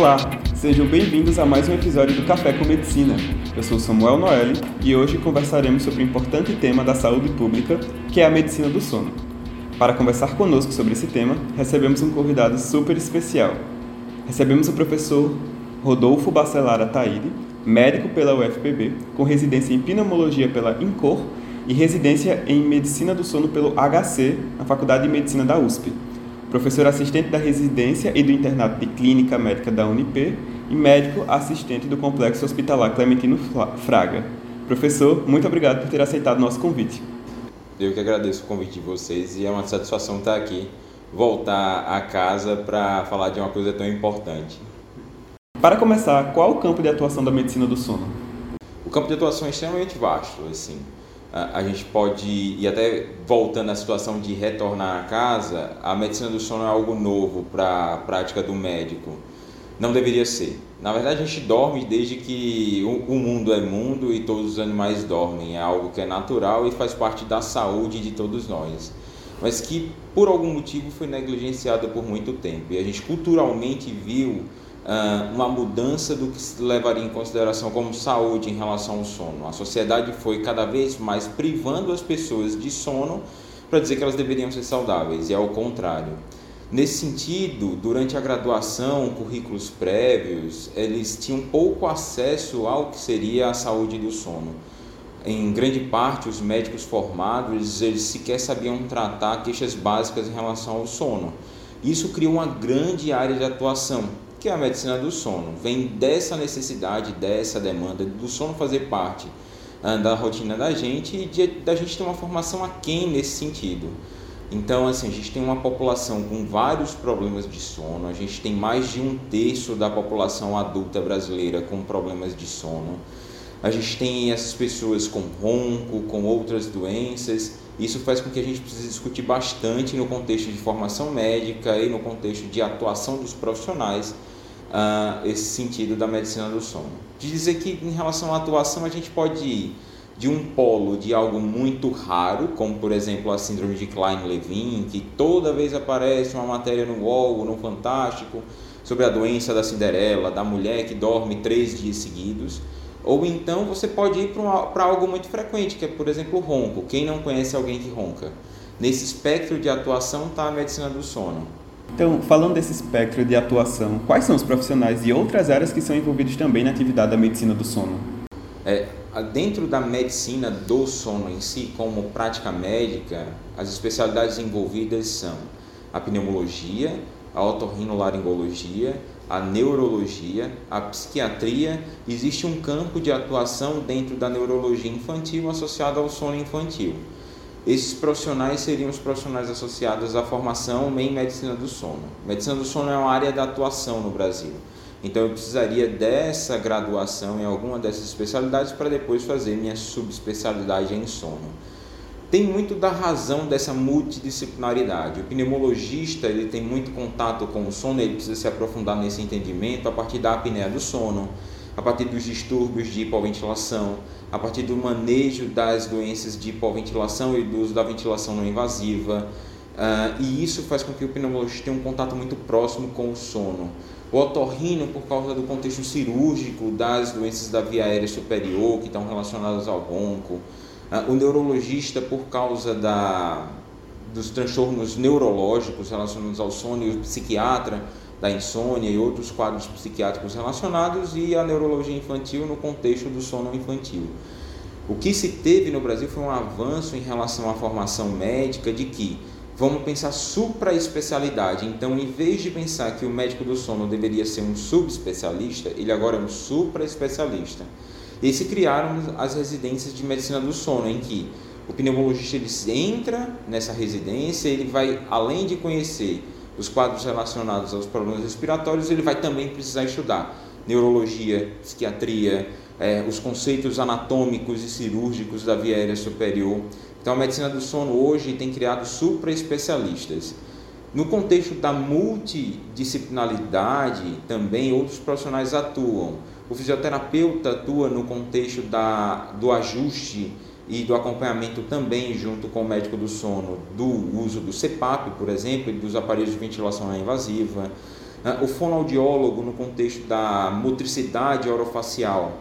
Olá, sejam bem-vindos a mais um episódio do Café com Medicina. Eu sou Samuel Noelle e hoje conversaremos sobre o importante tema da saúde pública, que é a medicina do sono. Para conversar conosco sobre esse tema, recebemos um convidado super especial. Recebemos o professor Rodolfo Bacelar Ataíde, médico pela UFPB, com residência em pneumologia pela INCOR e residência em medicina do sono pelo HC, na Faculdade de Medicina da USP professor assistente da residência e do internato de clínica médica da Unip e médico assistente do complexo hospitalar Clementino Fraga. Professor, muito obrigado por ter aceitado nosso convite. Eu que agradeço o convite de vocês e é uma satisfação estar aqui, voltar a casa para falar de uma coisa tão importante. Para começar, qual o campo de atuação da medicina do sono? O campo de atuação é extremamente vasto, assim a gente pode, e até voltando à situação de retornar à casa, a medicina do sono é algo novo para a prática do médico. Não deveria ser. Na verdade, a gente dorme desde que o mundo é mundo e todos os animais dormem. É algo que é natural e faz parte da saúde de todos nós. Mas que, por algum motivo, foi negligenciado por muito tempo. E a gente culturalmente viu uma mudança do que se levaria em consideração como saúde em relação ao sono. A sociedade foi cada vez mais privando as pessoas de sono para dizer que elas deveriam ser saudáveis, e é o contrário. Nesse sentido, durante a graduação, currículos prévios, eles tinham pouco acesso ao que seria a saúde do sono. Em grande parte, os médicos formados eles sequer sabiam tratar queixas básicas em relação ao sono. Isso criou uma grande área de atuação, que é a medicina do sono. Vem dessa necessidade, dessa demanda do sono fazer parte uh, da rotina da gente e da gente ter uma formação aquém nesse sentido. Então, assim, a gente tem uma população com vários problemas de sono, a gente tem mais de um terço da população adulta brasileira com problemas de sono. A gente tem essas pessoas com ronco, com outras doenças. Isso faz com que a gente precise discutir bastante no contexto de formação médica e no contexto de atuação dos profissionais uh, esse sentido da medicina do sono. De dizer que em relação à atuação a gente pode ir de um polo de algo muito raro, como por exemplo a síndrome de Klein-Levin, que toda vez aparece uma matéria no UOL, no Fantástico, sobre a doença da Cinderela, da mulher que dorme três dias seguidos. Ou então você pode ir para algo muito frequente, que é, por exemplo, o ronco. Quem não conhece alguém que ronca? Nesse espectro de atuação está a medicina do sono. Então, falando desse espectro de atuação, quais são os profissionais e outras áreas que são envolvidos também na atividade da medicina do sono? É, dentro da medicina do sono em si, como prática médica, as especialidades envolvidas são a pneumologia, a otorrinolaringologia, a neurologia, a psiquiatria. Existe um campo de atuação dentro da neurologia infantil associado ao sono infantil. Esses profissionais seriam os profissionais associados à formação em medicina do sono. Medicina do sono é uma área de atuação no Brasil. Então eu precisaria dessa graduação em alguma dessas especialidades para depois fazer minha subespecialidade em sono. Tem muito da razão dessa multidisciplinaridade. O pneumologista ele tem muito contato com o sono, ele precisa se aprofundar nesse entendimento a partir da apneia do sono, a partir dos distúrbios de hipoventilação, a partir do manejo das doenças de hipoventilação e do uso da ventilação não invasiva. Uh, e isso faz com que o pneumologista tenha um contato muito próximo com o sono. O otorrino, por causa do contexto cirúrgico das doenças da via aérea superior, que estão relacionadas ao ronco. Uh, o neurologista, por causa da, dos transtornos neurológicos relacionados ao sono, e o psiquiatra, da insônia e outros quadros psiquiátricos relacionados e a neurologia infantil no contexto do sono infantil. O que se teve no Brasil foi um avanço em relação à formação médica de que vamos pensar supra-especialidade. Então, em vez de pensar que o médico do sono deveria ser um subespecialista, ele agora é um supra-especialista. E se criaram as residências de medicina do sono, em que o pneumologista ele entra nessa residência, ele vai, além de conhecer os quadros relacionados aos problemas respiratórios, ele vai também precisar estudar neurologia, psiquiatria, é, os conceitos anatômicos e cirúrgicos da via aérea superior. Então, a medicina do sono hoje tem criado supra-especialistas. No contexto da multidisciplinaridade, também outros profissionais atuam. O fisioterapeuta atua no contexto da, do ajuste e do acompanhamento também junto com o médico do sono do uso do CPAP, por exemplo, e dos aparelhos de ventilação não invasiva. Ah, o fonoaudiólogo no contexto da motricidade orofacial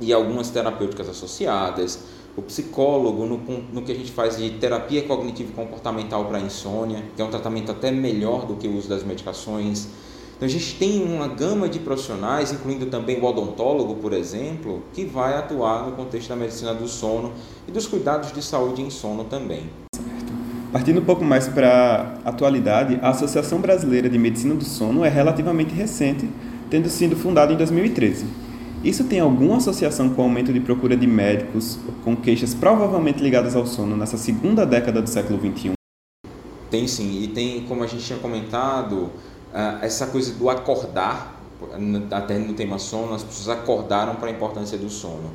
e algumas terapêuticas associadas, o psicólogo no, no que a gente faz de terapia cognitivo comportamental para insônia, que é um tratamento até melhor do que o uso das medicações. Então a gente tem uma gama de profissionais, incluindo também o odontólogo, por exemplo, que vai atuar no contexto da medicina do sono e dos cuidados de saúde em sono também. Partindo um pouco mais para a atualidade, a Associação Brasileira de Medicina do Sono é relativamente recente, tendo sido fundada em 2013. Isso tem alguma associação com o aumento de procura de médicos com queixas provavelmente ligadas ao sono nessa segunda década do século XXI? Tem sim, e tem, como a gente tinha comentado, ah, essa coisa do acordar, até no tema sono, as pessoas acordaram para a importância do sono.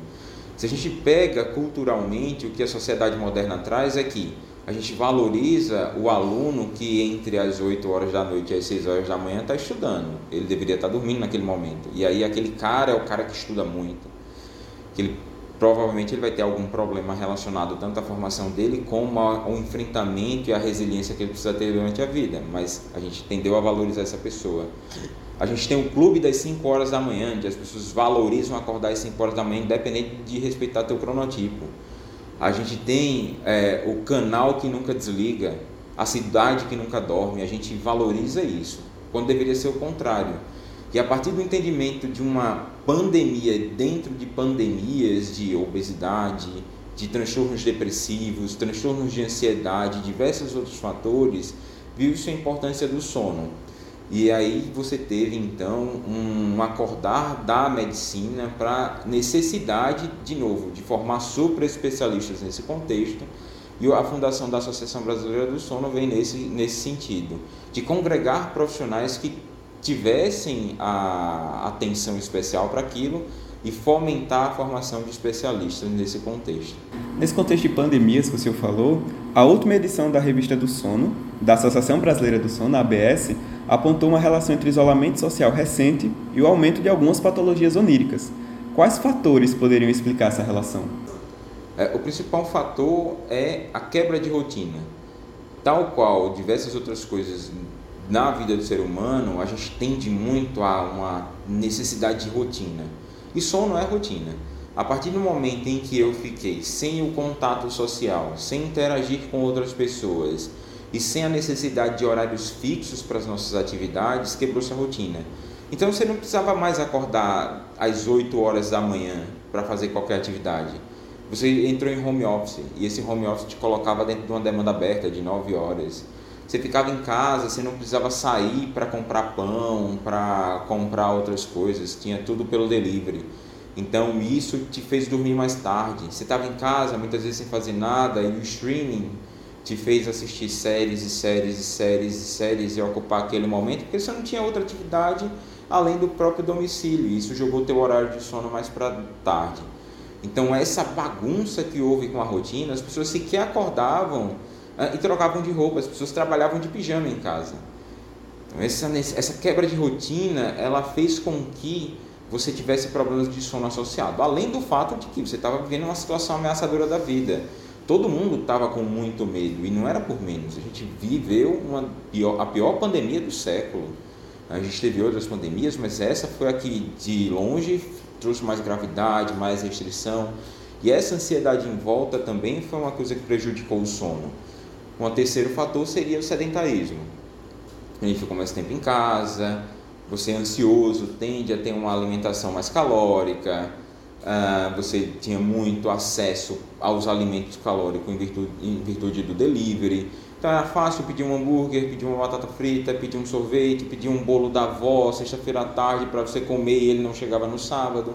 Se a gente pega culturalmente o que a sociedade moderna traz é que a gente valoriza o aluno que entre as 8 horas da noite e as 6 horas da manhã está estudando. Ele deveria estar tá dormindo naquele momento. E aí aquele cara é o cara que estuda muito. Que ele, provavelmente ele vai ter algum problema relacionado tanto à formação dele como ao enfrentamento e à resiliência que ele precisa ter durante a vida. Mas a gente tendeu a valorizar essa pessoa. A gente tem o clube das 5 horas da manhã, onde as pessoas valorizam acordar às 5 horas da manhã, independente de respeitar teu cronotipo. A gente tem é, o canal que nunca desliga, a cidade que nunca dorme, a gente valoriza isso, quando deveria ser o contrário. E a partir do entendimento de uma pandemia dentro de pandemias de obesidade, de transtornos depressivos, transtornos de ansiedade, diversos outros fatores, viu-se a importância do sono. E aí você teve então um acordar da medicina para necessidade, de novo, de formar super especialistas nesse contexto. E a fundação da Associação Brasileira do Sono vem nesse, nesse sentido, de congregar profissionais que tivessem a atenção especial para aquilo e fomentar a formação de especialistas nesse contexto. Nesse contexto de pandemias que o senhor falou, a última edição da Revista do Sono, da Associação Brasileira do Sono, a ABS, apontou uma relação entre isolamento social recente e o aumento de algumas patologias oníricas. Quais fatores poderiam explicar essa relação? É, o principal fator é a quebra de rotina. Tal qual diversas outras coisas na vida do ser humano, a gente tende muito a uma necessidade de rotina e sono é rotina. A partir do momento em que eu fiquei sem o contato social, sem interagir com outras pessoas e sem a necessidade de horários fixos para as nossas atividades, quebrou-se a rotina. Então você não precisava mais acordar às 8 horas da manhã para fazer qualquer atividade. Você entrou em home office e esse home office te colocava dentro de uma demanda aberta de 9 horas. Você ficava em casa, você não precisava sair para comprar pão, para comprar outras coisas, tinha tudo pelo delivery. Então isso te fez dormir mais tarde. Você estava em casa, muitas vezes sem fazer nada, e o streaming te fez assistir séries e séries e séries e séries e ocupar aquele momento, porque você não tinha outra atividade além do próprio domicílio. Isso jogou teu horário de sono mais para tarde. Então essa bagunça que houve com a rotina, as pessoas sequer acordavam e trocavam de roupa, as pessoas trabalhavam de pijama em casa. Então, essa, essa quebra de rotina, ela fez com que você tivesse problemas de sono associado, além do fato de que você estava vivendo uma situação ameaçadora da vida. Todo mundo estava com muito medo e não era por menos. A gente viveu uma pior, a pior pandemia do século. A gente teve outras pandemias, mas essa foi a que de longe trouxe mais gravidade, mais restrição. E essa ansiedade em volta também foi uma coisa que prejudicou o sono. Um terceiro fator seria o sedentarismo. A gente ficou mais tempo em casa, você é ansioso, tende a ter uma alimentação mais calórica, uh, você tinha muito acesso aos alimentos calóricos em virtude, em virtude do delivery. Então era fácil pedir um hambúrguer, pedir uma batata frita, pedir um sorvete, pedir um bolo da avó sexta-feira à tarde para você comer e ele não chegava no sábado.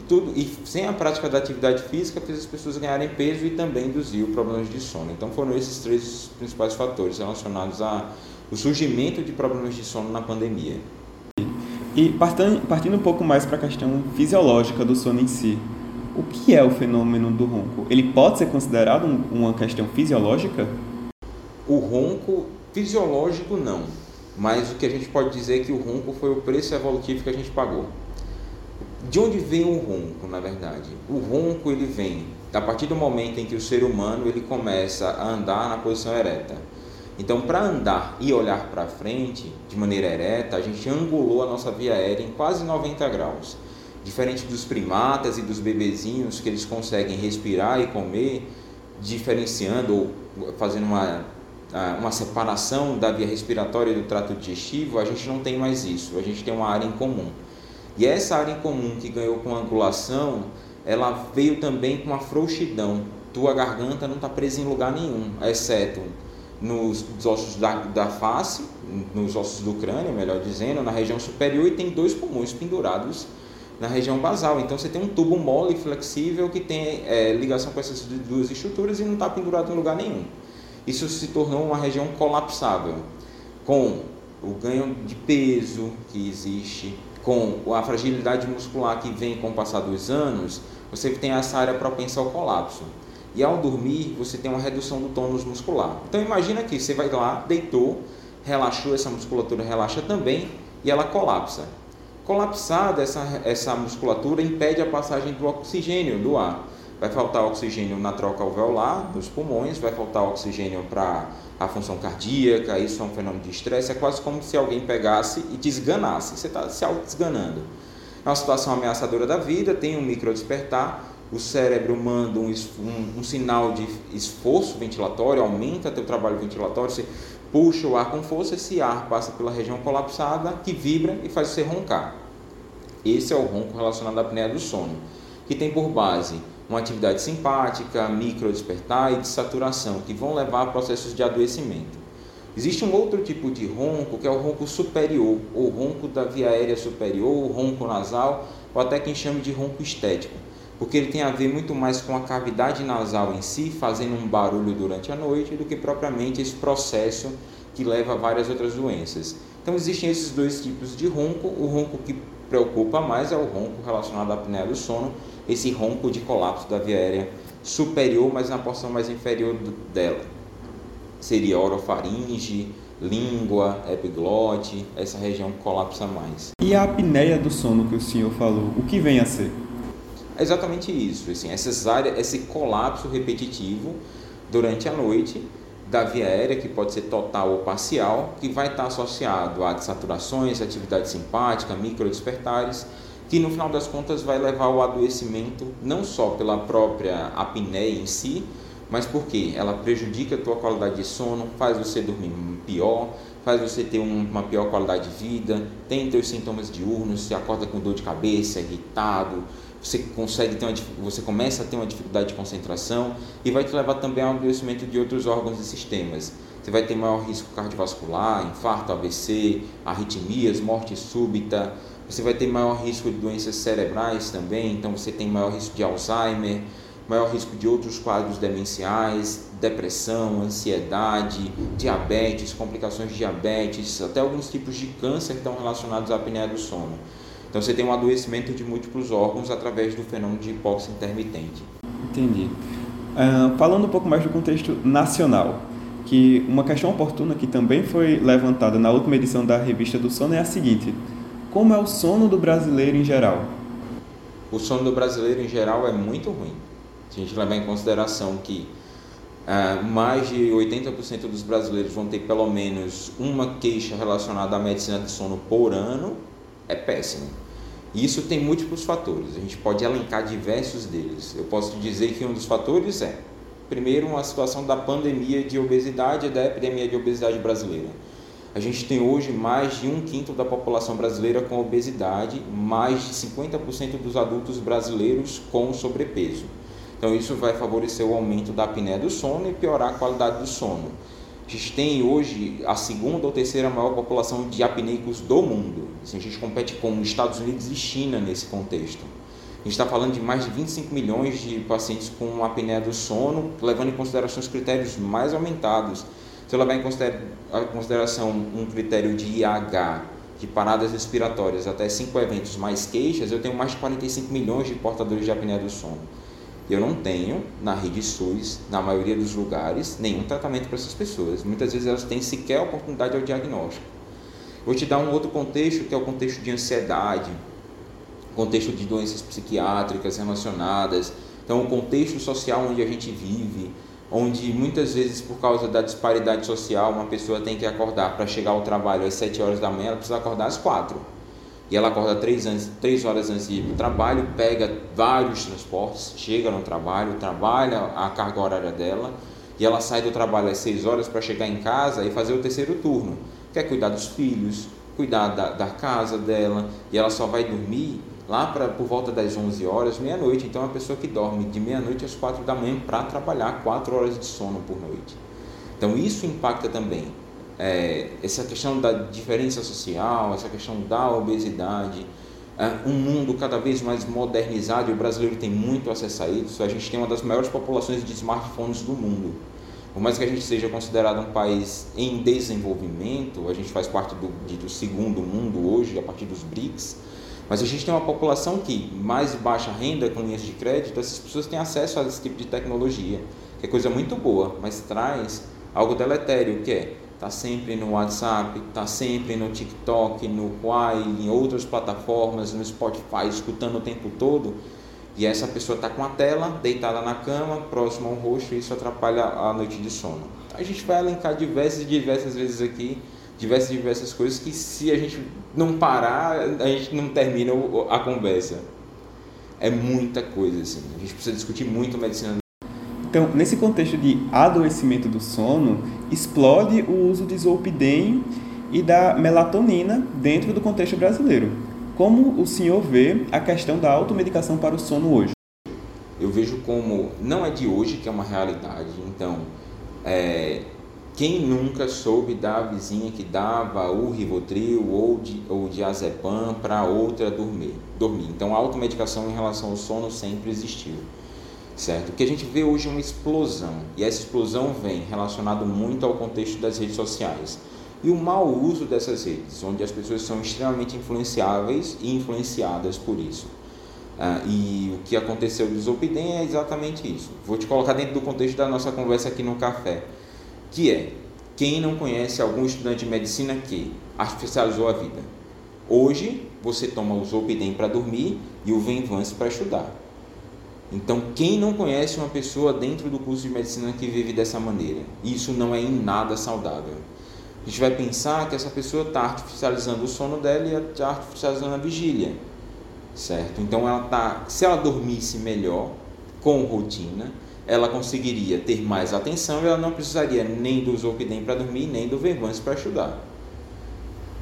E, tudo, e sem a prática da atividade física fez as pessoas ganharem peso e também induziu problemas de sono. Então foram esses três principais fatores relacionados ao surgimento de problemas de sono na pandemia. E partindo, partindo um pouco mais para a questão fisiológica do sono em si, o que é o fenômeno do ronco? Ele pode ser considerado um, uma questão fisiológica? O ronco fisiológico não, mas o que a gente pode dizer é que o ronco foi o preço evolutivo que a gente pagou. De onde vem o ronco, na verdade? O ronco ele vem a partir do momento em que o ser humano ele começa a andar na posição ereta. Então, para andar e olhar para frente de maneira ereta, a gente angulou a nossa via aérea em quase 90 graus. Diferente dos primatas e dos bebezinhos que eles conseguem respirar e comer, diferenciando ou fazendo uma, uma separação da via respiratória e do trato digestivo, a gente não tem mais isso. A gente tem uma área em comum. E essa área em comum que ganhou com angulação, ela veio também com uma frouxidão. Tua garganta não está presa em lugar nenhum, exceto nos ossos da, da face, nos ossos do crânio, melhor dizendo, na região superior e tem dois pulmões pendurados na região basal. Então você tem um tubo mole flexível que tem é, ligação com essas duas estruturas e não está pendurado em lugar nenhum. Isso se tornou uma região colapsável, com o ganho de peso que existe, com a fragilidade muscular que vem com o passar dos anos, você tem essa área propensa ao colapso. E ao dormir, você tem uma redução do tônus muscular. Então imagina que você vai lá, deitou, relaxou, essa musculatura relaxa também e ela colapsa. Colapsada, essa, essa musculatura impede a passagem do oxigênio do ar. Vai faltar oxigênio na troca alveolar, dos pulmões, vai faltar oxigênio para a função cardíaca, isso é um fenômeno de estresse, é quase como se alguém pegasse e desganasse, você está se auto-desganando. É uma situação ameaçadora da vida, tem um micro despertar, o cérebro manda um, um, um, sinal de esforço ventilatório, aumenta teu trabalho ventilatório, você puxa o ar com força, esse ar passa pela região colapsada, que vibra e faz você roncar. Esse é o ronco relacionado à apneia do sono, que tem por base uma atividade simpática, micro despertar e de saturação, que vão levar a processos de adoecimento. Existe um outro tipo de ronco, que é o ronco superior, ou ronco da via aérea superior, ronco nasal, ou até quem chama de ronco estético porque ele tem a ver muito mais com a cavidade nasal em si, fazendo um barulho durante a noite, do que propriamente esse processo que leva a várias outras doenças. Então existem esses dois tipos de ronco. O ronco que preocupa mais é o ronco relacionado à apneia do sono, esse ronco de colapso da via aérea superior, mas na porção mais inferior dela. Seria orofaringe, língua, epiglote, essa região colapsa mais. E a apneia do sono que o senhor falou, o que vem a ser? É exatamente isso, assim, essas áreas, esse colapso repetitivo durante a noite da via aérea, que pode ser total ou parcial, que vai estar associado a desaturações, atividade simpática, microdespertares, que no final das contas vai levar ao adoecimento não só pela própria apneia em si, mas porque ela prejudica a tua qualidade de sono, faz você dormir pior, faz você ter uma pior qualidade de vida, tem teus sintomas diurnos, você acorda com dor de cabeça, irritado, você consegue ter uma, você começa a ter uma dificuldade de concentração e vai te levar também ao adoecimento de outros órgãos e sistemas. Você vai ter maior risco cardiovascular, infarto, AVC, arritmias, morte súbita. Você vai ter maior risco de doenças cerebrais também, então você tem maior risco de Alzheimer, maior risco de outros quadros demenciais, depressão, ansiedade, diabetes, complicações de diabetes, até alguns tipos de câncer que estão relacionados à apneia do sono. Então você tem um adoecimento de múltiplos órgãos através do fenômeno de hipóxia intermitente. Entendi. Uh, falando um pouco mais do contexto nacional, que uma questão oportuna que também foi levantada na última edição da revista do sono é a seguinte: como é o sono do brasileiro em geral? O sono do brasileiro em geral é muito ruim. Se a gente levar em consideração que uh, mais de 80% dos brasileiros vão ter pelo menos uma queixa relacionada à medicina de sono por ano, é péssimo. E isso tem múltiplos fatores, a gente pode elencar diversos deles. Eu posso dizer que um dos fatores é, primeiro, uma situação da pandemia de obesidade da epidemia de obesidade brasileira. A gente tem hoje mais de um quinto da população brasileira com obesidade, mais de 50% dos adultos brasileiros com sobrepeso. Então, isso vai favorecer o aumento da apneia do sono e piorar a qualidade do sono. A gente tem hoje a segunda ou terceira maior população de apneicos do mundo. Assim, a gente compete com Estados Unidos e China nesse contexto. A gente está falando de mais de 25 milhões de pacientes com apneia do sono, levando em consideração os critérios mais aumentados. Se eu levar em consideração um critério de IH, de paradas respiratórias, até cinco eventos mais queixas, eu tenho mais de 45 milhões de portadores de apneia do sono. Eu não tenho, na rede SUS, na maioria dos lugares, nenhum tratamento para essas pessoas. Muitas vezes elas têm sequer oportunidade ao diagnóstico. Vou te dar um outro contexto, que é o contexto de ansiedade, contexto de doenças psiquiátricas relacionadas. Então, o contexto social onde a gente vive, onde muitas vezes por causa da disparidade social uma pessoa tem que acordar para chegar ao trabalho às 7 horas da manhã, ela precisa acordar às 4. E ela acorda 3, antes, 3 horas antes de ir para o trabalho, pega vários transportes, chega no trabalho, trabalha a carga horária dela e ela sai do trabalho às 6 horas para chegar em casa e fazer o terceiro turno. Quer cuidar dos filhos, cuidar da, da casa dela e ela só vai dormir lá pra, por volta das 11 horas, meia-noite. Então, é uma pessoa que dorme de meia-noite às 4 da manhã para trabalhar 4 horas de sono por noite. Então, isso impacta também é, essa questão da diferença social, essa questão da obesidade. É, um mundo cada vez mais modernizado e o brasileiro tem muito acesso a isso. A gente tem uma das maiores populações de smartphones do mundo. Por mais que a gente seja considerado um país em desenvolvimento, a gente faz parte do, do segundo mundo hoje, a partir dos BRICS, mas a gente tem uma população que, mais baixa renda, com linhas de crédito, essas pessoas têm acesso a esse tipo de tecnologia, que é coisa muito boa, mas traz algo deletério, que é tá sempre no WhatsApp, tá sempre no TikTok, no Quai, em outras plataformas, no Spotify, escutando o tempo todo, e essa pessoa está com a tela deitada na cama, próximo ao rosto, e isso atrapalha a noite de sono. A gente vai elencar diversas e diversas vezes aqui diversas diversas coisas que se a gente não parar, a gente não termina a conversa. É muita coisa assim. A gente precisa discutir muito medicina. Então, nesse contexto de adoecimento do sono, explode o uso de zolpidem e da melatonina dentro do contexto brasileiro. Como o senhor vê a questão da automedicação para o sono hoje? Eu vejo como não é de hoje que é uma realidade. Então, é, quem nunca soube da vizinha que dava o Rivotril ou de, ou diazepam para outra dormir, dormir? Então, a automedicação em relação ao sono sempre existiu, certo? O que a gente vê hoje é uma explosão, e essa explosão vem relacionado muito ao contexto das redes sociais e o mau uso dessas redes, onde as pessoas são extremamente influenciáveis e influenciadas por isso. Ah, e o que aconteceu do Zolpidem é exatamente isso. Vou te colocar dentro do contexto da nossa conversa aqui no café que é quem não conhece algum estudante de medicina que artificializou a vida. Hoje você toma o Zolpidem para dormir e o Venvance para estudar. Então, quem não conhece uma pessoa dentro do curso de medicina que vive dessa maneira? Isso não é em nada saudável. A gente vai pensar que essa pessoa está artificializando o sono dela e está artificializando a vigília, certo? Então, ela tá, se ela dormisse melhor, com rotina, ela conseguiria ter mais atenção e ela não precisaria nem do Zolpidem para dormir, nem do Vervance para estudar.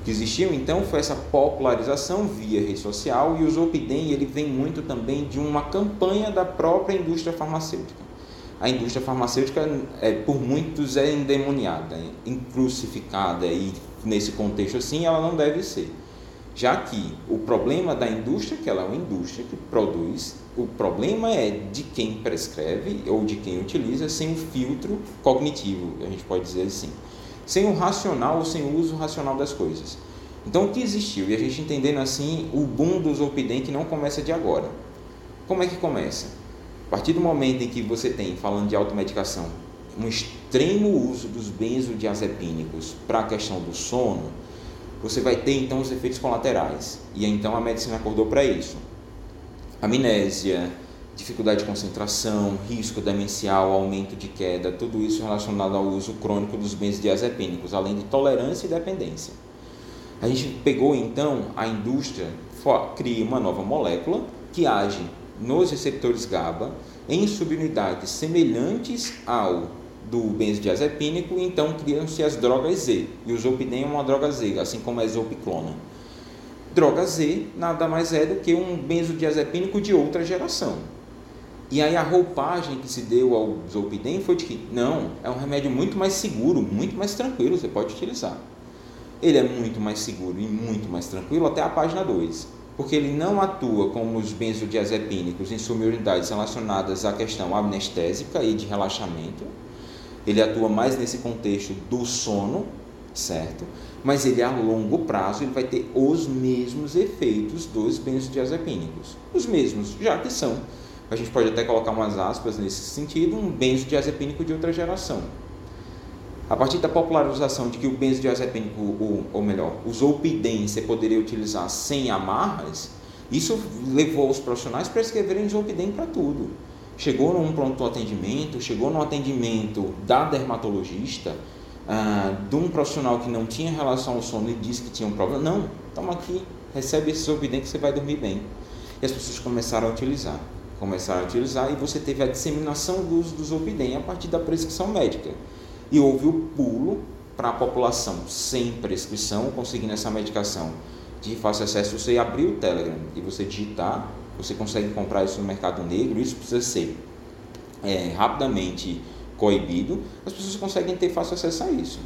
O que existiu então foi essa popularização via rede social e o Zolpidem ele vem muito também de uma campanha da própria indústria farmacêutica. A indústria farmacêutica, é, por muitos, é endemoniada, é crucificada e nesse contexto assim ela não deve ser já que o problema da indústria, que ela é uma indústria que produz, o problema é de quem prescreve ou de quem utiliza sem o filtro cognitivo, a gente pode dizer assim, sem o racional ou sem o uso racional das coisas. Então, o que existiu? E a gente entendendo assim, o boom do Zolpidem não começa de agora. Como é que começa? A partir do momento em que você tem, falando de automedicação, um extremo uso dos benzodiazepínicos para a questão do sono, você vai ter então os efeitos colaterais. E então a medicina acordou para isso. Amnésia, dificuldade de concentração, risco demencial, aumento de queda, tudo isso relacionado ao uso crônico dos benzodiazepínicos, além de tolerância e dependência. A gente pegou então a indústria, cria uma nova molécula que age nos receptores GABA em subunidades semelhantes ao do benzodiazepínico, então criam-se as drogas Z. E o Zolpidem é uma droga Z, assim como a Zolpiclona. Droga Z nada mais é do que um benzodiazepínico de outra geração. E aí a roupagem que se deu ao Zolpidem foi de que, não, é um remédio muito mais seguro, muito mais tranquilo, você pode utilizar. Ele é muito mais seguro e muito mais tranquilo até a página 2, porque ele não atua como os benzodiazepínicos em subunidades relacionadas à questão amnestésica e de relaxamento, ele atua mais nesse contexto do sono, certo? Mas ele a longo prazo ele vai ter os mesmos efeitos dos benzodiazepínicos. Os mesmos, já que são, a gente pode até colocar umas aspas nesse sentido, um benzodiazepínico de outra geração. A partir da popularização de que o benzodiazepínico, ou, ou melhor, o zolpidem você poderia utilizar sem amarras, isso levou os profissionais para escreverem zolpidem para tudo. Chegou num pronto atendimento, chegou no atendimento da dermatologista, ah, de um profissional que não tinha relação ao sono e disse que tinha um problema. Não, toma aqui, recebe esse Zolpidem que você vai dormir bem. E as pessoas começaram a utilizar. Começaram a utilizar e você teve a disseminação do uso do Zolpidem a partir da prescrição médica. E houve o pulo para a população sem prescrição, conseguindo essa medicação de fácil acesso, você abrir o Telegram e você digitar, você consegue comprar isso no mercado negro, isso precisa ser é, rapidamente coibido, as pessoas conseguem ter fácil acesso a isso.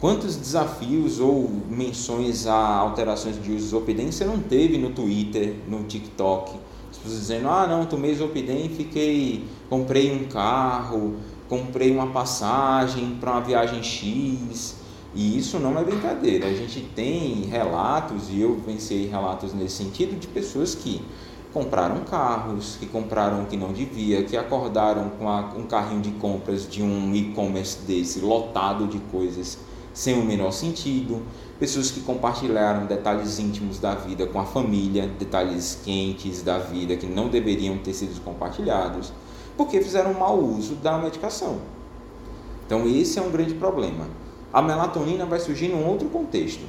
Quantos desafios ou menções a alterações de uso do Zolpidem você não teve no Twitter, no TikTok? As pessoas dizendo, ah não, tomei Zolpidem e fiquei, comprei um carro, comprei uma passagem para uma viagem X, e isso não é brincadeira. A gente tem relatos, e eu venci relatos nesse sentido, de pessoas que compraram carros, que compraram o que não devia, que acordaram com a, um carrinho de compras de um e-commerce desse lotado de coisas sem o menor sentido, pessoas que compartilharam detalhes íntimos da vida com a família, detalhes quentes da vida que não deveriam ter sido compartilhados, porque fizeram mau uso da medicação. Então esse é um grande problema. A melatonina vai surgir num outro contexto,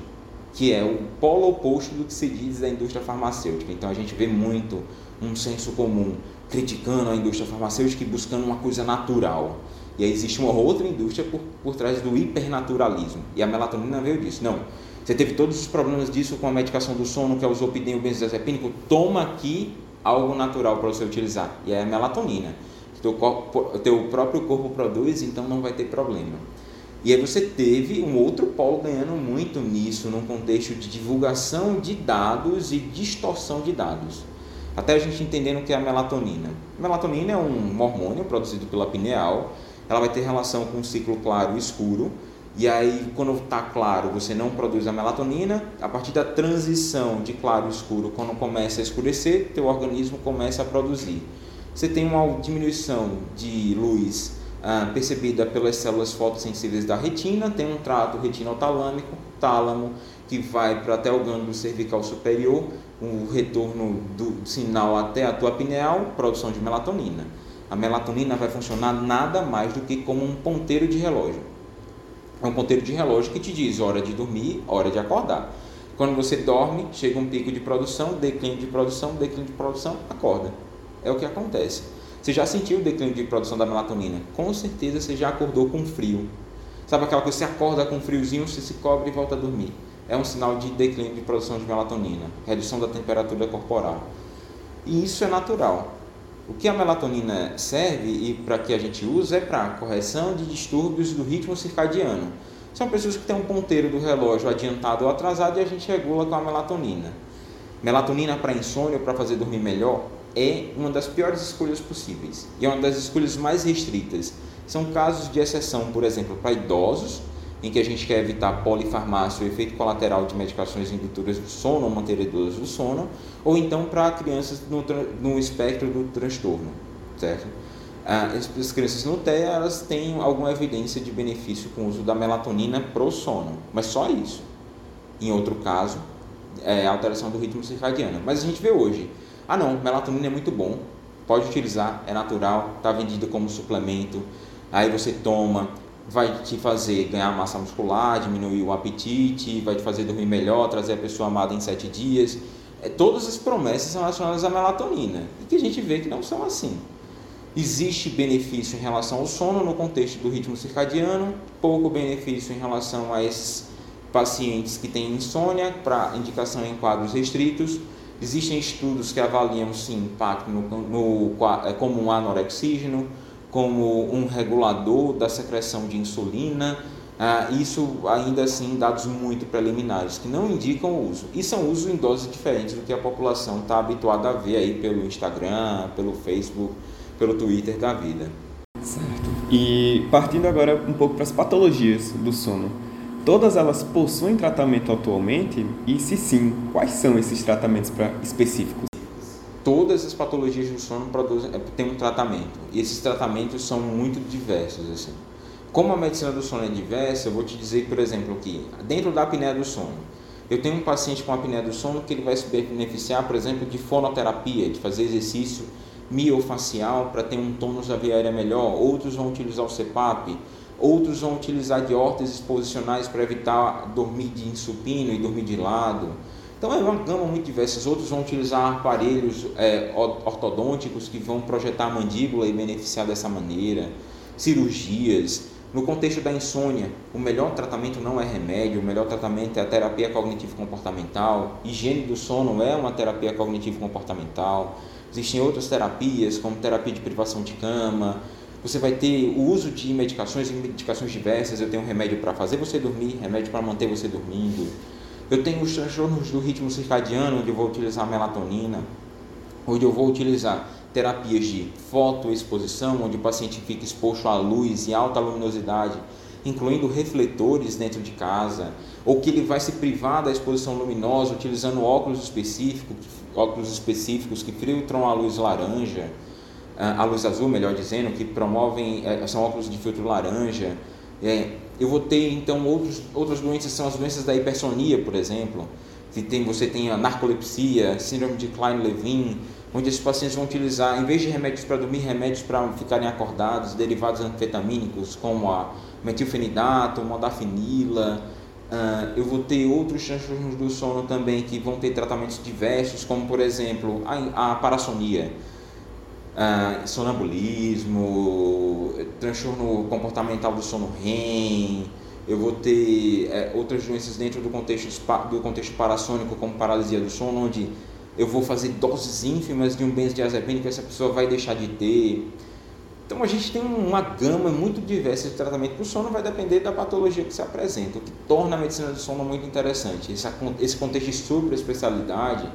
que é o polo oposto do que se diz da indústria farmacêutica. Então a gente vê muito um senso comum criticando a indústria farmacêutica e buscando uma coisa natural. E aí existe uma outra indústria por, por trás do hipernaturalismo. E a melatonina veio disso. Não, você teve todos os problemas disso com a medicação do sono, que é o zolpidem e o benzodiazepínico, toma aqui algo natural para você utilizar. E é a melatonina. Teu, teu próprio corpo produz, então não vai ter problema. E aí você teve um outro polo ganhando muito nisso, num contexto de divulgação de dados e distorção de dados. Até a gente entendendo o que é a melatonina. A melatonina é um hormônio produzido pela pineal, ela vai ter relação com o ciclo claro e escuro, e aí quando está claro você não produz a melatonina, a partir da transição de claro e escuro, quando começa a escurecer, teu organismo começa a produzir. Você tem uma diminuição de luz ah, percebida pelas células fotossensíveis da retina, tem um trato retinotalâmico, tálamo, que vai para até o gânglio cervical superior, o retorno do sinal até a tua pineal, produção de melatonina. A melatonina vai funcionar nada mais do que como um ponteiro de relógio. É um ponteiro de relógio que te diz hora de dormir, hora de acordar. Quando você dorme, chega um pico de produção, declínio de produção, declínio de produção, acorda. É o que acontece. Você já sentiu o declínio de produção da melatonina? Com certeza você já acordou com frio. Sabe aquela coisa, você acorda com friozinho, você se cobre e volta a dormir. É um sinal de declínio de produção de melatonina, redução da temperatura corporal. E isso é natural. O que a melatonina serve e para que a gente usa é para correção de distúrbios do ritmo circadiano. São pessoas que têm um ponteiro do relógio adiantado ou atrasado e a gente regula com a melatonina. Melatonina para insônia, para fazer dormir melhor, é uma das piores escolhas possíveis e é uma das escolhas mais restritas. São casos de exceção, por exemplo, para idosos, em que a gente quer evitar polifarmácia, o efeito colateral de medicações indutoras do sono ou manteredoras do sono, ou então para crianças no, no espectro do transtorno, certo? Ah, as crianças no TEA, elas têm alguma evidência de benefício com o uso da melatonina pro sono, mas só isso. Em outro caso, é alteração do ritmo circadiano. Mas a gente vê hoje, ah não, melatonina é muito bom, pode utilizar, é natural, está vendido como suplemento, aí você toma, vai te fazer ganhar massa muscular, diminuir o apetite, vai te fazer dormir melhor, trazer a pessoa amada em sete dias. É, todas as promessas são relacionadas à melatonina e que a gente vê que não são assim. Existe benefício em relação ao sono no contexto do ritmo circadiano, pouco benefício em relação a esses pacientes que têm insônia, para indicação em quadros restritos Existem estudos que avaliam sim impacto no, no, é, como um anorexígeno, como um regulador da secreção de insulina. Ah, isso ainda assim dados muito preliminares que não indicam o uso e são usos em doses diferentes do que a população está habituada a ver aí pelo Instagram, pelo Facebook, pelo Twitter da vida. Certo. E partindo agora um pouco para as patologias do sono. Todas elas possuem tratamento atualmente? E se sim, quais são esses tratamentos específicos? Todas as patologias do sono produzem, é, têm um tratamento. E esses tratamentos são muito diversos. Assim. Como a medicina do sono é diversa, eu vou te dizer, por exemplo, que dentro da apneia do sono, eu tenho um paciente com apneia do sono que ele vai se beneficiar, por exemplo, de fonoterapia, de fazer exercício miofacial para ter um tônus da via aérea melhor, outros vão utilizar o CPAP, outros vão utilizar de órteses posicionais para evitar dormir de supino e dormir de lado. Então é uma gama muito diversa. Outros vão utilizar aparelhos é, ortodônticos que vão projetar a mandíbula e beneficiar dessa maneira, cirurgias. No contexto da insônia, o melhor tratamento não é remédio, o melhor tratamento é a terapia cognitivo-comportamental. Higiene do sono é uma terapia cognitivo-comportamental. Existem outras terapias, como terapia de privação de cama. Você vai ter o uso de medicações medicações diversas. Eu tenho um remédio para fazer você dormir, remédio para manter você dormindo. Eu tenho os transtornos do ritmo circadiano, onde eu vou utilizar melatonina, onde eu vou utilizar terapias de fotoexposição, onde o paciente fica exposto à luz e alta luminosidade, incluindo refletores dentro de casa, ou que ele vai se privar da exposição luminosa utilizando óculos específicos, óculos específicos que filtram a luz laranja, a luz azul, melhor dizendo, que promovem, é, são óculos de filtro laranja. É, eu vou ter então outros, outras doenças, são as doenças da hipersonia, por exemplo. Que tem, você tem a narcolepsia, síndrome de Klein-Levin, onde esses pacientes vão utilizar, em vez de remédios para dormir, remédios para ficarem acordados, derivados anfetamínicos, como a metilfenidato, modafinila. Uh, eu vou ter outros transtornos do sono também que vão ter tratamentos diversos, como por exemplo a, a parassonia ah, sonambulismo, transtorno comportamental do sono REM, eu vou ter é, outras doenças dentro do contexto, do contexto parassônico, como paralisia do sono, onde eu vou fazer doses ínfimas de um benzodiazepínico que essa pessoa vai deixar de ter. Então a gente tem uma gama muito diversa de tratamento para o sono, vai depender da patologia que se apresenta, o que torna a medicina do sono muito interessante. Esse, esse contexto de super especialidade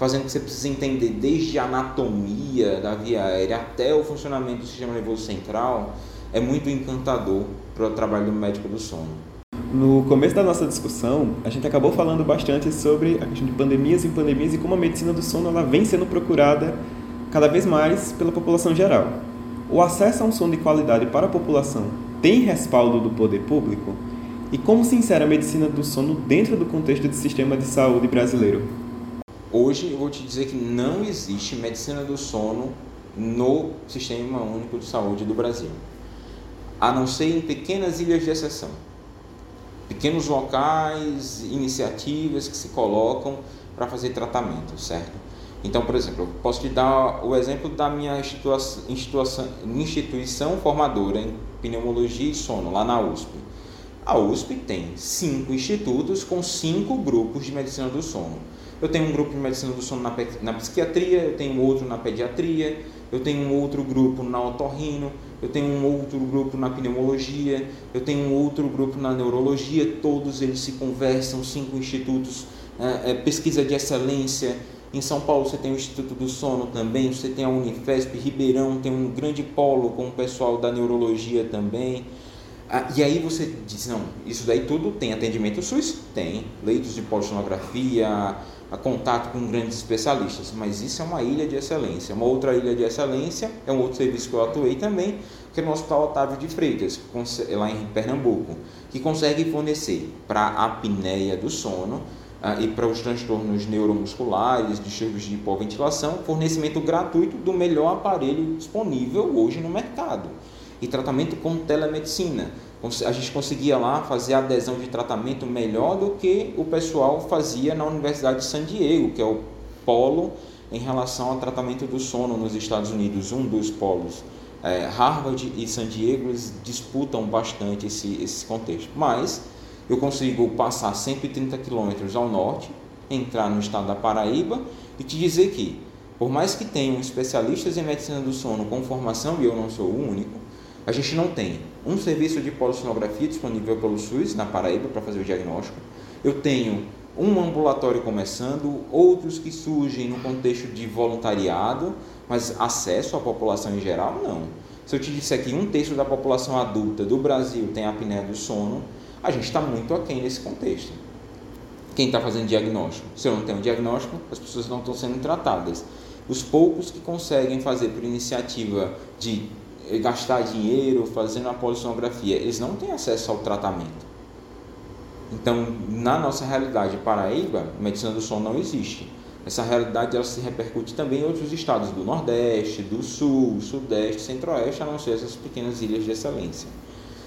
fazendo que você precise entender desde a anatomia da via aérea até o funcionamento do sistema nervoso central, é muito encantador para o trabalho do médico do sono. No começo da nossa discussão, a gente acabou falando bastante sobre a questão de pandemias e pandemias e como a medicina do sono ela vem sendo procurada cada vez mais pela população geral. O acesso a um sono de qualidade para a população tem respaldo do poder público? E como se insere a medicina do sono dentro do contexto do sistema de saúde brasileiro? Hoje eu vou te dizer que não existe medicina do sono no Sistema Único de Saúde do Brasil, a não ser em pequenas ilhas de exceção, pequenos locais, iniciativas que se colocam para fazer tratamento, certo? Então, por exemplo, eu posso te dar o exemplo da minha instituição, instituição, instituição formadora em pneumologia e sono, lá na USP. A USP tem cinco institutos com cinco grupos de medicina do sono. Eu tenho um grupo de medicina do sono na, na psiquiatria, eu tenho outro na pediatria, eu tenho um outro grupo na otorrino, eu tenho um outro grupo na pneumologia, eu tenho um outro grupo na neurologia, todos eles se conversam, cinco institutos, é, é, pesquisa de excelência. Em São Paulo você tem o Instituto do Sono também, você tem a Unifesp, Ribeirão tem um grande polo com o pessoal da neurologia também. Ah, e aí você diz, não, isso daí tudo tem atendimento SUS? Tem. Leitos de polissonografia, contato com grandes especialistas, mas isso é uma ilha de excelência. Uma outra ilha de excelência é um outro serviço que eu atuei também, que é no Hospital Otávio de Freitas, lá em Pernambuco, que consegue fornecer para a apneia do sono uh, e para os transtornos neuromusculares, distúrbios de hipoventilação, fornecimento gratuito do melhor aparelho disponível hoje no mercado e tratamento com telemedicina a gente conseguia lá fazer adesão de tratamento melhor do que o pessoal fazia na Universidade de San Diego, que é o polo em relação ao tratamento do sono nos Estados Unidos, um dos polos. É, Harvard e San Diego disputam bastante esse, esse contexto, mas eu consigo passar 130 quilômetros ao norte, entrar no estado da Paraíba e te dizer que, por mais que tenham especialistas em medicina do sono com formação, e eu não sou o único, a gente não tem um serviço de polissonografia disponível pelo SUS na Paraíba para fazer o diagnóstico. Eu tenho um ambulatório começando, outros que surgem no contexto de voluntariado, mas acesso à população em geral, não. Se eu te disser que um terço da população adulta do Brasil tem apneia do sono, a gente está muito aquém nesse contexto. Quem está fazendo diagnóstico? Se eu não tenho diagnóstico, as pessoas não estão sendo tratadas. Os poucos que conseguem fazer por iniciativa de gastar dinheiro fazendo a polissonografia, eles não têm acesso ao tratamento. Então, na nossa realidade Paraíba, medicina do sono não existe. Essa realidade ela se repercute também em outros estados do Nordeste, do Sul, Sudeste, Centro-Oeste, a não ser essas pequenas ilhas de excelência.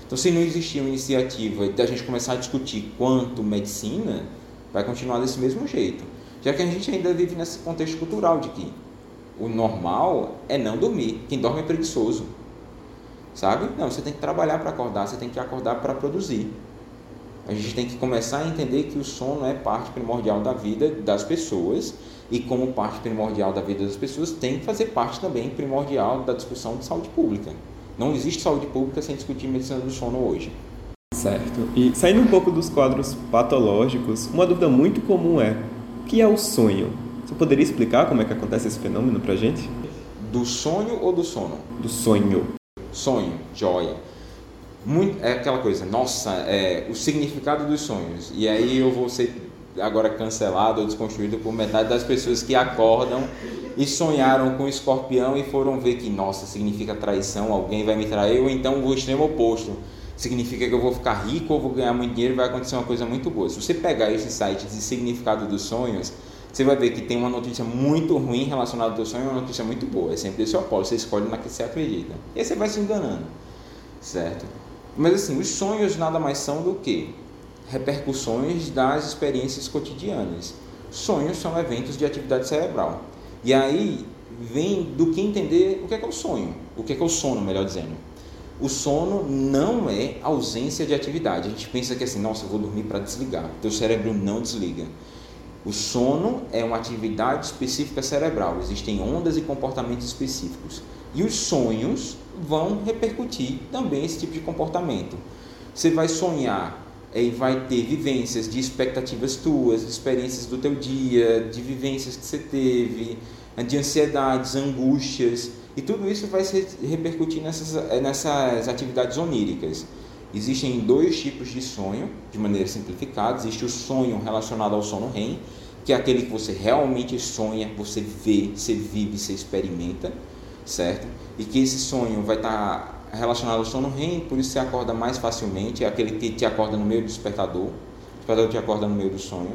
Então, se não existir uma iniciativa da gente começar a discutir quanto medicina, vai continuar desse mesmo jeito. Já que a gente ainda vive nesse contexto cultural de que o normal é não dormir. Quem dorme é preguiçoso. Sabe? Não, você tem que trabalhar para acordar, você tem que acordar para produzir. A gente tem que começar a entender que o sono é parte primordial da vida das pessoas e como parte primordial da vida das pessoas tem que fazer parte também primordial da discussão de saúde pública. Não existe saúde pública sem discutir medicina do sono hoje. Certo. E saindo um pouco dos quadros patológicos, uma dúvida muito comum é: o que é o sonho? Você poderia explicar como é que acontece esse fenômeno pra gente? Do sonho ou do sono? Do sonho. Sonho, joia. Muito, é aquela coisa, nossa, é o significado dos sonhos. E aí eu vou ser agora cancelado ou desconstruído por metade das pessoas que acordam e sonharam com o escorpião e foram ver que, nossa, significa traição, alguém vai me trair, ou então o extremo oposto. Significa que eu vou ficar rico ou vou ganhar muito dinheiro vai acontecer uma coisa muito boa. Se você pegar esse site de significado dos sonhos, você vai ver que tem uma notícia muito ruim relacionada ao teu sonho e uma notícia muito boa. É sempre esse oposto, você escolhe na que você acredita. E aí você vai se enganando, certo? Mas assim, os sonhos nada mais são do que repercussões das experiências cotidianas. Sonhos são eventos de atividade cerebral. E aí vem do que entender o que é, que é o sonho, o que é, que é o sono, melhor dizendo. O sono não é ausência de atividade. A gente pensa que assim, nossa, eu vou dormir para desligar. Teu cérebro não desliga. O sono é uma atividade específica cerebral, existem ondas e comportamentos específicos. E os sonhos vão repercutir também esse tipo de comportamento. Você vai sonhar e vai ter vivências de expectativas tuas, experiências do teu dia, de vivências que você teve, de ansiedades, angústias, e tudo isso vai se repercutir nessas, nessas atividades oníricas. Existem dois tipos de sonho, de maneira simplificada. Existe o sonho relacionado ao sono REM, que é aquele que você realmente sonha, você vê, você vive, você experimenta, certo? E que esse sonho vai estar relacionado ao sono REM, por isso você acorda mais facilmente, é aquele que te acorda no meio do despertador, o despertador te acorda no meio do sonho.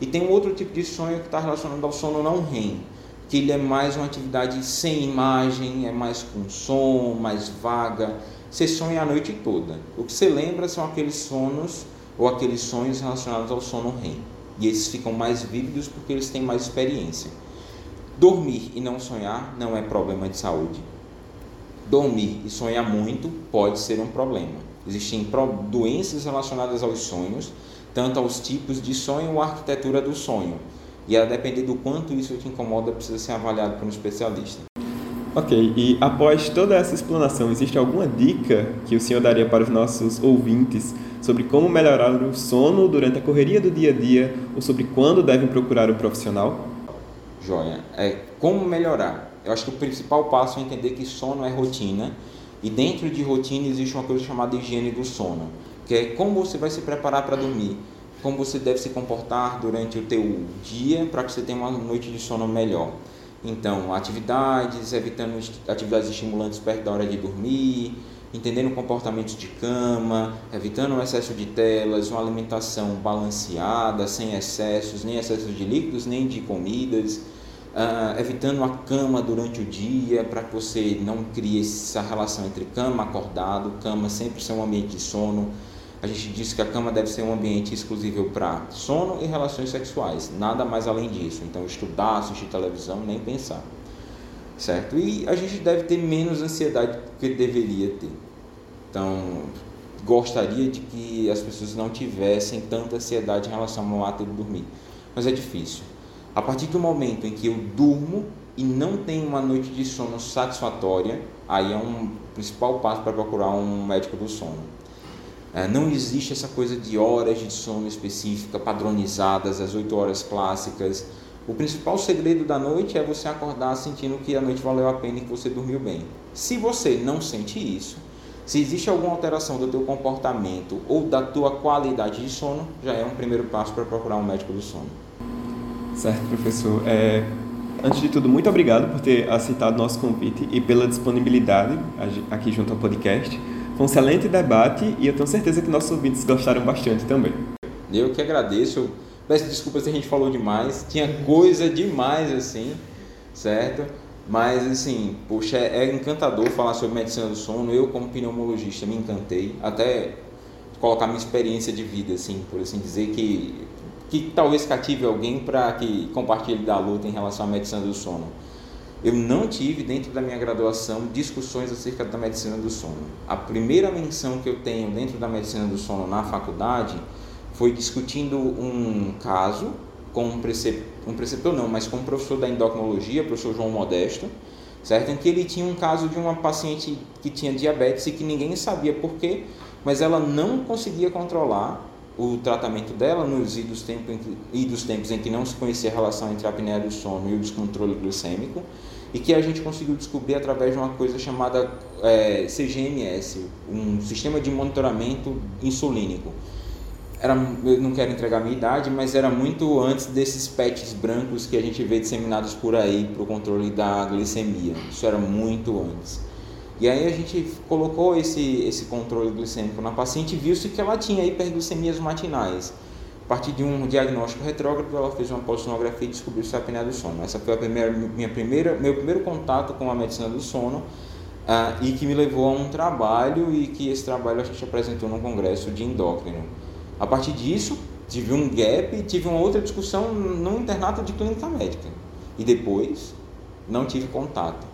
E tem um outro tipo de sonho que está relacionado ao sono não REM, que ele é mais uma atividade sem imagem, é mais com som, mais vaga, você sonha a noite toda. O que você lembra são aqueles sonos ou aqueles sonhos relacionados ao sono REM. E esses ficam mais vívidos porque eles têm mais experiência. Dormir e não sonhar não é problema de saúde. Dormir e sonhar muito pode ser um problema. Existem doenças relacionadas aos sonhos, tanto aos tipos de sonho ou à arquitetura do sonho. E a depender do quanto isso te incomoda, precisa ser avaliado por um especialista. Ok, e após toda essa explanação, existe alguma dica que o senhor daria para os nossos ouvintes sobre como melhorar o sono durante a correria do dia a dia ou sobre quando devem procurar um profissional? Joia, é como melhorar. Eu acho que o principal passo é entender que sono é rotina e dentro de rotina existe uma coisa chamada higiene do sono, que é como você vai se preparar para dormir, como você deve se comportar durante o teu dia para que você tenha uma noite de sono melhor. Então, atividades, evitando atividades estimulantes perto da hora de dormir, entendendo comportamentos de cama, evitando o excesso de telas, uma alimentação balanceada, sem excessos, nem excessos de líquidos, nem de comidas, uh, evitando a cama durante o dia, para que você não crie essa relação entre cama, acordado, cama sempre ser um ambiente de sono, a gente disse que a cama deve ser um ambiente exclusivo para sono e relações sexuais, nada mais além disso. Então, estudar, assistir televisão, nem pensar. Certo? E a gente deve ter menos ansiedade do que deveria ter. Então, gostaria de que as pessoas não tivessem tanta ansiedade em relação ao ato de dormir. Mas é difícil. A partir do momento em que eu durmo e não tenho uma noite de sono satisfatória, aí é um principal passo para procurar um médico do sono. É, não existe essa coisa de horas de sono específica, padronizadas, as oito horas clássicas. O principal segredo da noite é você acordar sentindo que a noite valeu a pena e que você dormiu bem. Se você não sente isso, se existe alguma alteração do teu comportamento ou da tua qualidade de sono, já é um primeiro passo para procurar um médico do sono. Certo, professor. É, antes de tudo, muito obrigado por ter aceitado nosso convite e pela disponibilidade aqui junto ao podcast. Foi um excelente debate e eu tenho certeza que nossos ouvintes gostaram bastante também. Eu que agradeço. Peço desculpas se a gente falou demais. Tinha coisa demais assim, certo? Mas assim, poxa, é, é encantador falar sobre medicina do sono. Eu, como pneumologista, me encantei. Até colocar minha experiência de vida, assim, por assim dizer, que, que talvez cative alguém para que compartilhe da luta em relação à medicina do sono. Eu não tive, dentro da minha graduação, discussões acerca da medicina do sono. A primeira menção que eu tenho dentro da medicina do sono na faculdade foi discutindo um caso com um preceptor, um preceptor não, mas com um professor da endocrinologia, professor João Modesto, certo? Em que ele tinha um caso de uma paciente que tinha diabetes e que ninguém sabia por quê, mas ela não conseguia controlar o tratamento dela nos idos tempos, idos tempos em que não se conhecia a relação entre a apneia do sono e o descontrole glicêmico, e que a gente conseguiu descobrir através de uma coisa chamada é, CGMS, um sistema de monitoramento insulínico era, eu não quero entregar a minha idade, mas era muito antes desses patches brancos que a gente vê disseminados por aí para o controle da glicemia. Isso era muito antes. E aí a gente colocou esse, esse controle glicêmico na paciente e viu-se que ela tinha hiperglicemias matinais. A partir de um diagnóstico retrógrado, ela fez uma polissonografia e descobriu se apneia do sono. Essa foi a primeira, minha primeira, meu primeiro contato com a medicina do sono uh, e que me levou a um trabalho e que esse trabalho a gente apresentou num congresso de endócrino. A partir disso, tive um gap e tive uma outra discussão no internato de clínica médica. E depois, não tive contato.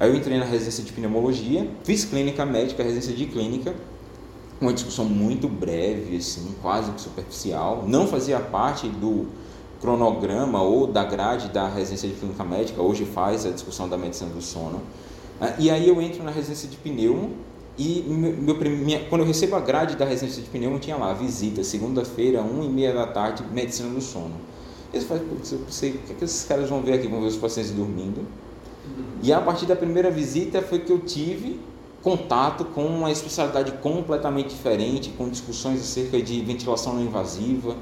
Aí eu entrei na residência de pneumologia, fiz clínica médica, residência de clínica, uma discussão muito breve, assim, quase superficial. Não fazia parte do cronograma ou da grade da residência de clínica médica, hoje faz a discussão da medicina do sono. Ah, e aí eu entro na residência de pneumo, e meu, minha, quando eu recebo a grade da residência de pneumo, tinha lá, visita, segunda-feira, 1 e meia da tarde, medicina do sono. Eles falam, eu sei, o que, é que esses caras vão ver aqui? Vão ver os pacientes dormindo. Uhum. E a partir da primeira visita foi que eu tive contato com uma especialidade completamente diferente, com discussões acerca de ventilação não invasiva,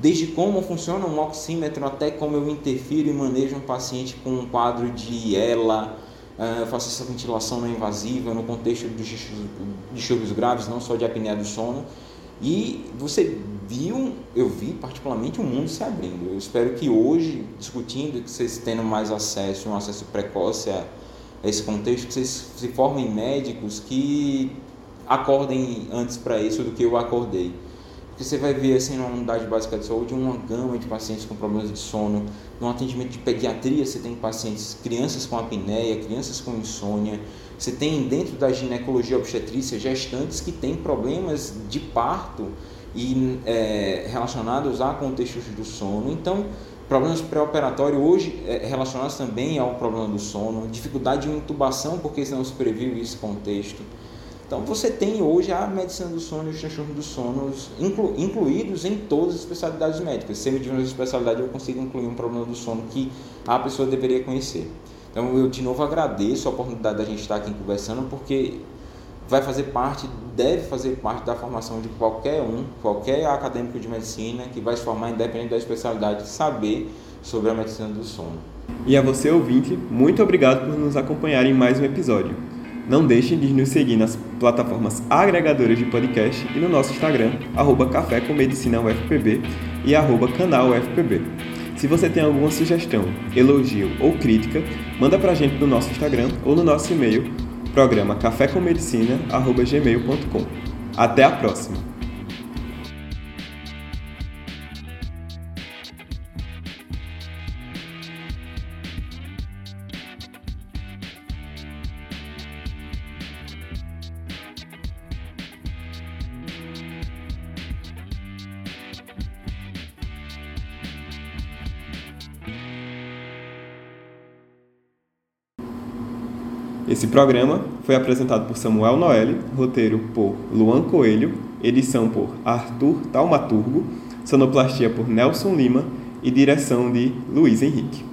desde como funciona um oxímetro até como eu interfiro e manejo um paciente com um quadro de ELA, ah, faço essa ventilação não invasiva no contexto de distúrbios graves, não só de apneia do sono. E você viu, eu vi particularmente o mundo se abrindo. Eu espero que hoje, discutindo, que vocês tenham mais acesso, um acesso precoce a esse contexto, que vocês se formem médicos que acordem antes para isso do que eu acordei. Porque você vai ver assim numa unidade básica de saúde uma gama de pacientes com problemas de sono. No atendimento de pediatria você tem pacientes, crianças com apneia, crianças com insônia. Você tem dentro da ginecologia obstetrícia gestantes que têm problemas de parto e é, relacionados a contextos do sono. Então, problemas pré-operatórios hoje é, relacionados também ao problema do sono, dificuldade de intubação porque não se previu esse contexto. Então você tem hoje a medicina do sono e os transtornos do sono inclu, incluídos em todas as especialidades médicas. Se eu uma especialidade eu consigo incluir um problema do sono que a pessoa deveria conhecer. Então eu de novo agradeço a oportunidade da gente estar aqui conversando porque vai fazer parte, deve fazer parte da formação de qualquer um, qualquer acadêmico de medicina que vai se formar independente da especialidade, saber sobre a medicina do sono. E a você ouvinte, muito obrigado por nos acompanhar em mais um episódio. Não deixe de nos seguir nas plataformas agregadoras de podcast e no nosso Instagram, arroba Café com Medicina UFPB e arroba canal UFPB. Se você tem alguma sugestão, elogio ou crítica, manda pra gente no nosso Instagram ou no nosso e-mail, programa cafécommedicina.gmail.com. Até a próxima! Esse programa foi apresentado por Samuel Noelle, roteiro por Luan Coelho, edição por Arthur Taumaturgo, sonoplastia por Nelson Lima e direção de Luiz Henrique.